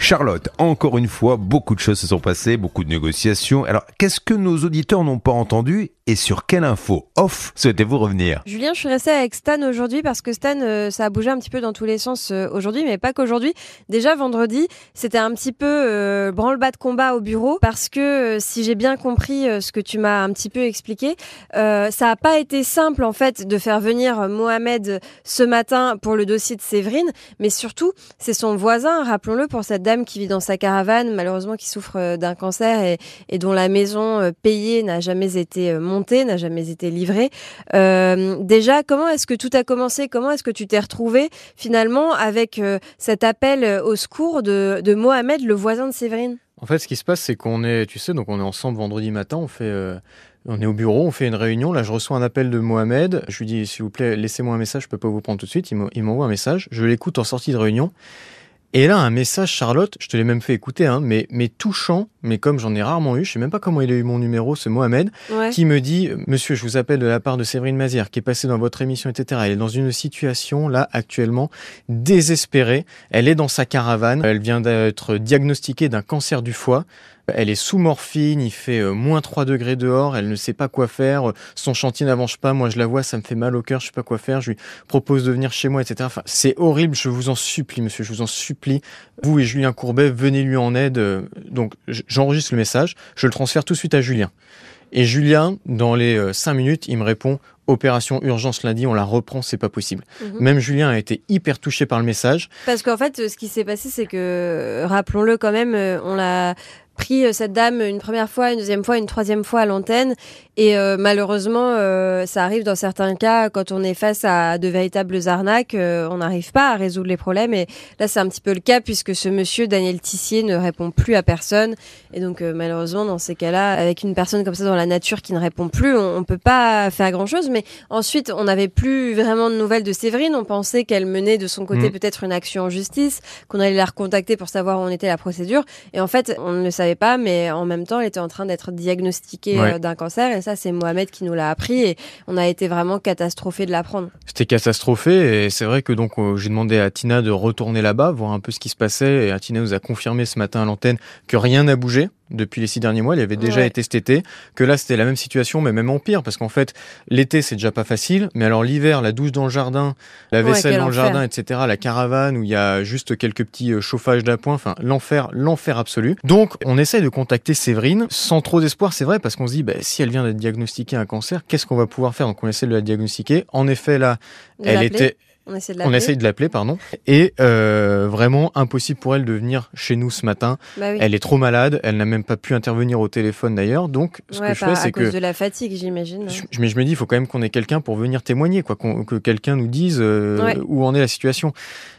Charlotte, encore une fois, beaucoup de choses se sont passées, beaucoup de négociations. Alors, qu'est-ce que nos auditeurs n'ont pas entendu et sur quelle info off souhaitez-vous revenir? Julien, je suis restée avec Stan aujourd'hui parce que Stan, euh, ça a bougé un petit peu dans tous les sens euh, aujourd'hui, mais pas qu'aujourd'hui. Déjà vendredi, c'était un petit peu euh, branle-bas de combat au bureau parce que si j'ai bien compris ce que tu m'as un petit peu expliqué, ça n'a pas été simple en fait de faire venir Mohamed ce matin pour le dossier de Séverine, mais surtout c'est son voisin, rappelons-le, pour cette qui vit dans sa caravane, malheureusement qui souffre d'un cancer et, dont la maison payée n'a jamais été montée, n'a jamais été livrée. déjà, comment est-ce que tout a commencé? Comment est-ce que tu t'es retrouvé finalement avec cet appel au secours de, Mohamed, le voisin de Séverine? En fait, ce qui se passe, c'est qu'on est, tu sais, donc on est ensemble vendredi matin, on fait, on est au bureau, on fait une réunion. Là, je reçois un appel de Mohamed. Je lui dis, s'il vous plaît, laissez-moi un message, je peux pas vous prendre tout de suite. Il m'envoie un message. Je l'écoute en sortie de réunion. Et là, un message, Charlotte, je te l'ai même fait écouter, hein, mais, mais touchant, mais comme j'en ai rarement eu, je sais même pas comment il a eu mon numéro, ce Mohamed, qui me dit, monsieur, je vous appelle de la part de Séverine Mazière, qui est passée dans votre émission, etc. Elle est dans une situation, là, actuellement, désespérée. Elle est dans sa caravane. Elle vient d'être diagnostiquée d'un cancer du foie. Elle est sous morphine, il fait euh, moins 3 degrés dehors, elle ne sait pas quoi faire, son chantier n'avance pas, moi je la vois, ça me fait mal au cœur, je sais pas quoi faire, je lui propose de venir chez moi, etc. Enfin, c'est horrible, je vous en supplie, monsieur, je vous en supplie. Vous et Julien Courbet, venez lui en aide. Euh, donc j'enregistre le message, je le transfère tout de suite à Julien. Et Julien, dans les 5 euh, minutes, il me répond Opération urgence lundi, on la reprend, c'est pas possible. Mhm. Même Julien a été hyper touché par le message. Parce qu'en fait, ce qui s'est passé, c'est que, rappelons-le quand même, on l'a pris euh, cette dame une première fois, une deuxième fois, une troisième fois à l'antenne. Et euh, malheureusement, euh, ça arrive dans certains cas quand on est face à de véritables arnaques, on n'arrive pas à résoudre les problèmes. Et là, c'est un petit peu le cas puisque ce monsieur, Daniel Tissier, ne répond plus à personne. Et donc, malheureusement, dans ces cas-là, avec une personne comme ça dans la nature qui ne répond plus, on, ne peut pas faire grand-chose. Mais ensuite, on n'avait plus vraiment de nouvelles de Séverine. On pensait qu'elle menait de son côté mmh. peut-être une action en justice, qu'on allait la recontacter pour savoir où en était la procédure. Et en fait, on ne le savait pas, mais en même temps, elle était en train d'être diagnostiquée euh, d'un cancer. Et ça, c'est Mohamed qui nous l'a appris. Et on a été vraiment catastrophé de l'apprendre. C'était catastrophé. Et c'est vrai que donc euh, j'ai demandé à Tina de retourner là-bas, voir un peu ce qui se passait. Et Tina nous a confirmé ce matin à l'antenne que rien n'a bougé depuis les six derniers mois. Il avait déjà été cet été. Que là, c'était la même situation, mais même en pire. Parce qu'en fait, l'été, c'est déjà pas facile. Mais alors l'hiver, la douche dans le jardin, la vaisselle dans le jardin, etc., la caravane où il y a juste quelques petits euh, chauffages d'appoint. Enfin, l'enfer, l'enfer absolu. Donc, on essaye de contacter Séverine sans trop d'espoir, c'est vrai, parce qu'on se dit, bah, si elle vient d'être diagnostiquée un cancer, qu'est-ce qu'on va pouvoir faire? Donc, on essaie de la diagnostiquer. En effet, là, elle était on essaie de l'appeler. pardon. Et euh, vraiment impossible pour elle de venir chez nous ce matin. Bah elle est trop malade. Elle n'a même pas pu intervenir au téléphone d'ailleurs. Donc, ce que je fais, c'est que. À cause de la fatigue, j'imagine. Mais je me dis, il faut quand même qu'on ait quelqu'un pour venir témoigner, quoi, que quelqu'un nous dise euh, où en est la situation.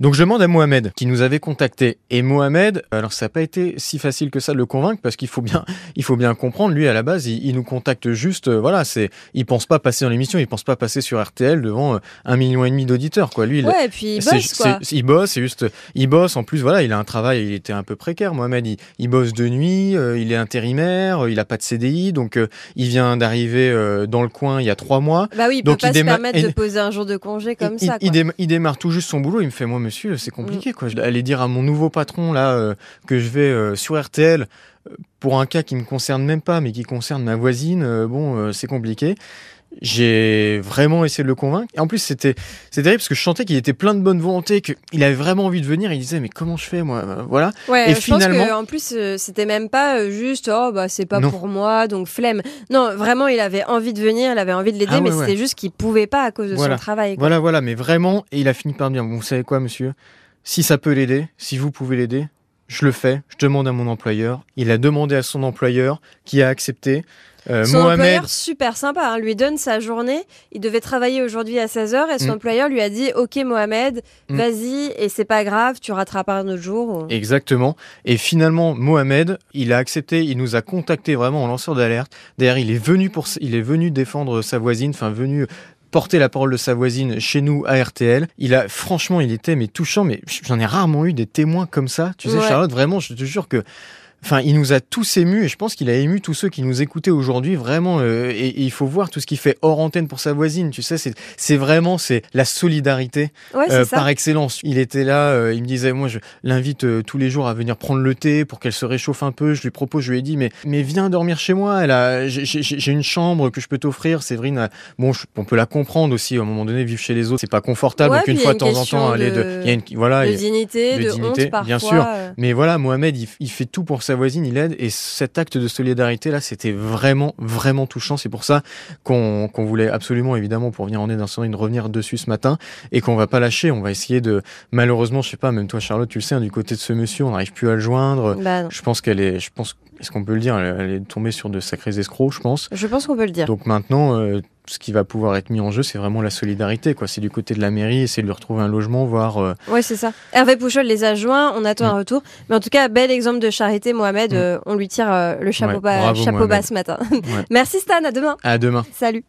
Donc, je demande à Mohamed, qui nous avait contacté. Et Mohamed, alors ça n'a pas été si facile que ça de le convaincre, parce qu'il faut bien, il faut bien comprendre. Lui, à la base, il, nous contacte juste. Euh, voilà, c'est, il pense pas passer dans l'émission, il pense pas passer sur RTL devant un million et demi d'auditeurs, quoi. Lui, ouais, et puis il bosse, quoi. il bosse, c'est juste, il bosse. En plus, voilà, il a un travail, il était un peu précaire. Mohamed, il, il bosse de nuit, euh, il est intérimaire, il a pas de CDI, donc euh, il vient d'arriver dans le coin il y a trois mois. Bah oui, il donc, peut pas se permettre de poser un jour de congé comme ça. Quoi. Il, démarre tout juste son boulot. Il me fait, moi, monsieur, c'est compliqué. Quoi. Aller dire à mon nouveau patron là euh, que je vais euh, sur RTL euh, pour un cas qui me concerne même pas, mais qui concerne ma voisine. bon, c'est compliqué. J'ai vraiment essayé de le convaincre. Et en plus, c'était c'est terrible parce que je sentais qu'il était plein de bonne volonté, qu'il avait vraiment envie de venir. Il disait mais comment je fais moi Voilà. Ouais, et je finalement, pense en plus c'était même pas juste oh bah c'est pas pour moi donc flemme. Non, vraiment il avait envie de venir, il avait envie de l'aider, ah mais c'était juste qu'il pouvait pas à cause de son travail. Voilà, voilà. Mais vraiment, et il a fini par me dire bon, vous savez quoi, monsieur? Si ça peut l'aider, si vous pouvez l'aider, je le fais, je demande à mon employeur. Il a demandé à son employeur qui a accepté. Euh, son employeur, super sympa, hein, lui donne sa journée. Il devait travailler aujourd'hui à 16h et son mm. employeur lui a dit Ok, Mohamed, mm. vas-y, et c'est pas grave, tu rattraperas un autre jour. Exactement. Et finalement, Mohamed, il a accepté, il nous a contacté vraiment en lanceur d'alerte. D'ailleurs, il est venu pour, il est venu défendre sa voisine, enfin, venu porter la parole de sa voisine chez nous à RTL. Il a, franchement, il était mais touchant, mais j'en ai rarement eu des témoins comme ça. Tu sais, Charlotte, vraiment, je te jure que enfin, il nous a tous émus et je pense qu'il a ému tous ceux qui nous écoutaient aujourd'hui vraiment. euh, et, et il faut voir tout ce qu'il fait hors antenne pour sa voisine. Tu sais, c'est c'est vraiment c'est la solidarité Ouais, euh, par excellence. Il était là, euh, il me disait, moi, je l'invite euh, tous les jours à venir prendre le thé pour qu'elle se réchauffe un peu. Je lui propose, je lui ai dit, mais, mais viens dormir chez moi. Elle a, j'ai- j'ai j'ai une chambre que je peux t'offrir. Séverine, a- bon, je- on peut la comprendre aussi. À un moment donné, vivre chez les autres, c'est pas confortable. Ouais, donc une fois de temps en temps, aller de, il y a une, voilà, de dignité, de de, dignité, honte parfois. bien sûr. euh. mais voilà, Mohamed, il, il fait tout pour sa voisine, il aide, et cet acte de solidarité là, c'était vraiment, vraiment touchant. C'est pour ça qu'on voulait absolument, évidemment, pour venir en aide d'incendie, revenir dessus ce matin, et qu'on va pas lâcher. On va essayer de, malheureusement, je sais pas, même toi, Charlotte, tu le sais, hein, du côté de ce monsieur, on n'arrive plus à le joindre. Bah. Je pense qu'elle est, je pense, est-ce qu'on peut le dire, elle, elle est tombée sur de sacrés escrocs, je pense. Je pense qu'on peut le dire. Donc maintenant, euh, ce qui va pouvoir être mis en jeu, c'est vraiment la solidarité, quoi. C'est du côté de la mairie, essayer de lui retrouver un logement, voir. euh, Ouais, c'est ça. Hervé Pouchol les a joints, on attend Mm. un retour. Mais en tout cas, bel exemple de charité, Mohamed. Mm. euh, on lui tire euh, le chapeau, Ouais, bas, bravo, chapeau bas ce matin. Ouais. Merci Stan, à demain. À demain. Salut.